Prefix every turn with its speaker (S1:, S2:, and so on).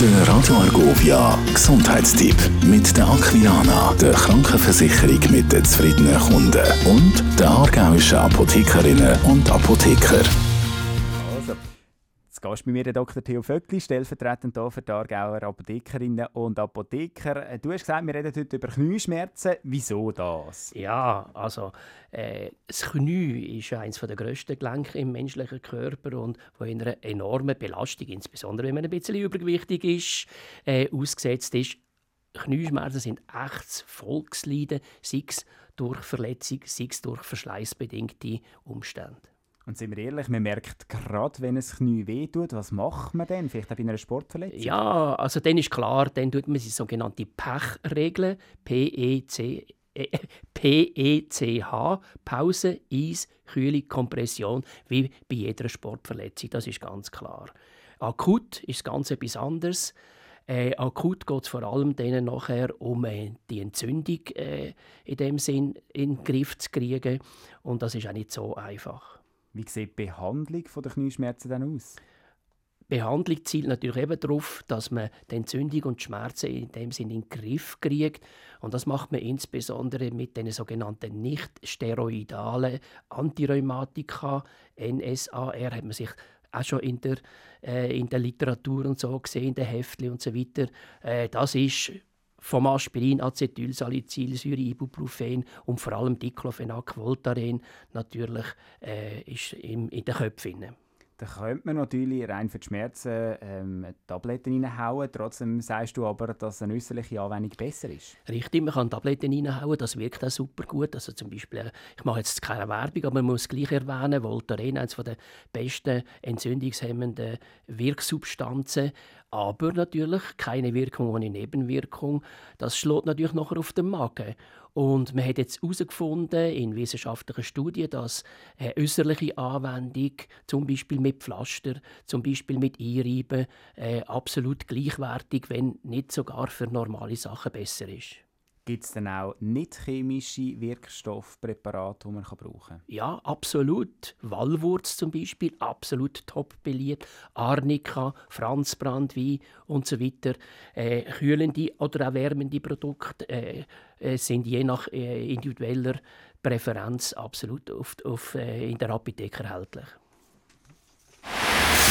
S1: Der Radio Argovia Gesundheitstipp mit der Aquilana, der Krankenversicherung mit den zufriedenen Kunden und der aargauischen Apothekerinnen und Apotheker.
S2: Zu Gast bei mir der Dr. Theo Vöckli, stellvertretend hier für die Aargauer Apothekerinnen und Apotheker. Äh, du hast gesagt, wir reden heute über Knieschmerzen. Wieso das?
S3: Ja, also äh, das Knie ist eines der grössten Gelenke im menschlichen Körper und wo in einer enormen Belastung, insbesondere wenn man ein bisschen übergewichtig ist, äh, ausgesetzt ist. Knieschmerzen sind echtes Volksleiden, sei es durch Verletzung, sei es durch verschleißbedingte Umstände.
S2: Und sind wir ehrlich, man merkt gerade, wenn es Knie wehtut, was macht man denn? Vielleicht auch bei einer Sportverletzung?
S3: Ja, also dann ist klar, dann tut man die sogenannte Pech-Regel, P-E-C PECH, Pause, Eis, Kühlung, Kompression, wie bei jeder Sportverletzung. Das ist ganz klar. Akut ist ganz etwas anderes. Äh, akut geht es vor allem denen nachher um äh, die Entzündung äh, in dem Sinn in den Griff zu kriegen. Und das ist auch nicht so einfach.
S2: Wie sieht die Behandlung der Knieschmerzen dann aus?
S3: Behandlung zielt natürlich eben darauf, dass man die Entzündung und die Schmerzen in dem Sinne in den Griff kriegt. Und das macht man insbesondere mit den sogenannten nicht steroidalen Antirheumatika, NSAR, hat man sich auch schon in der, äh, in der Literatur und so gesehen, in den Heftchen und so weiter. Äh, das ist vom Aspirin, Acetylsalicylsäure, Ibuprofen und vor allem Diclofenac, Voltaren natürlich äh, ist in, in den Köpfen.
S2: Da könnte man natürlich rein für die Schmerzen ähm, Tabletten reinhauen. Trotzdem sagst du aber, dass eine äußerliche Anwendung besser ist.
S3: Richtig, man kann Tabletten reinhauen, das wirkt auch super gut. Also zum Beispiel, äh, ich mache jetzt keine Werbung, aber man muss gleich erwähnen, Voltaren, eines der besten entzündungshemmenden Wirksubstanzen. Aber natürlich keine Wirkung ohne Nebenwirkung. Das schlägt natürlich nachher auf den Magen. Und man hat jetzt herausgefunden in wissenschaftlichen Studien, dass eine äußerliche Anwendung, zum Beispiel mit Pflaster, zum Beispiel mit Einreiben, äh, absolut gleichwertig, wenn nicht sogar für normale Sachen besser ist.
S2: Gibt es denn auch nicht chemische Wirkstoffpräparate, die man brauchen kann?
S3: Ja, absolut. Walwurz zum Beispiel, absolut top beliebt. Arnika, Franzbrandwein und so weiter. Äh, kühlende oder auch wärmende Produkte äh, äh, sind je nach äh, individueller Präferenz absolut auf, auf, äh, in der Apotheke erhältlich.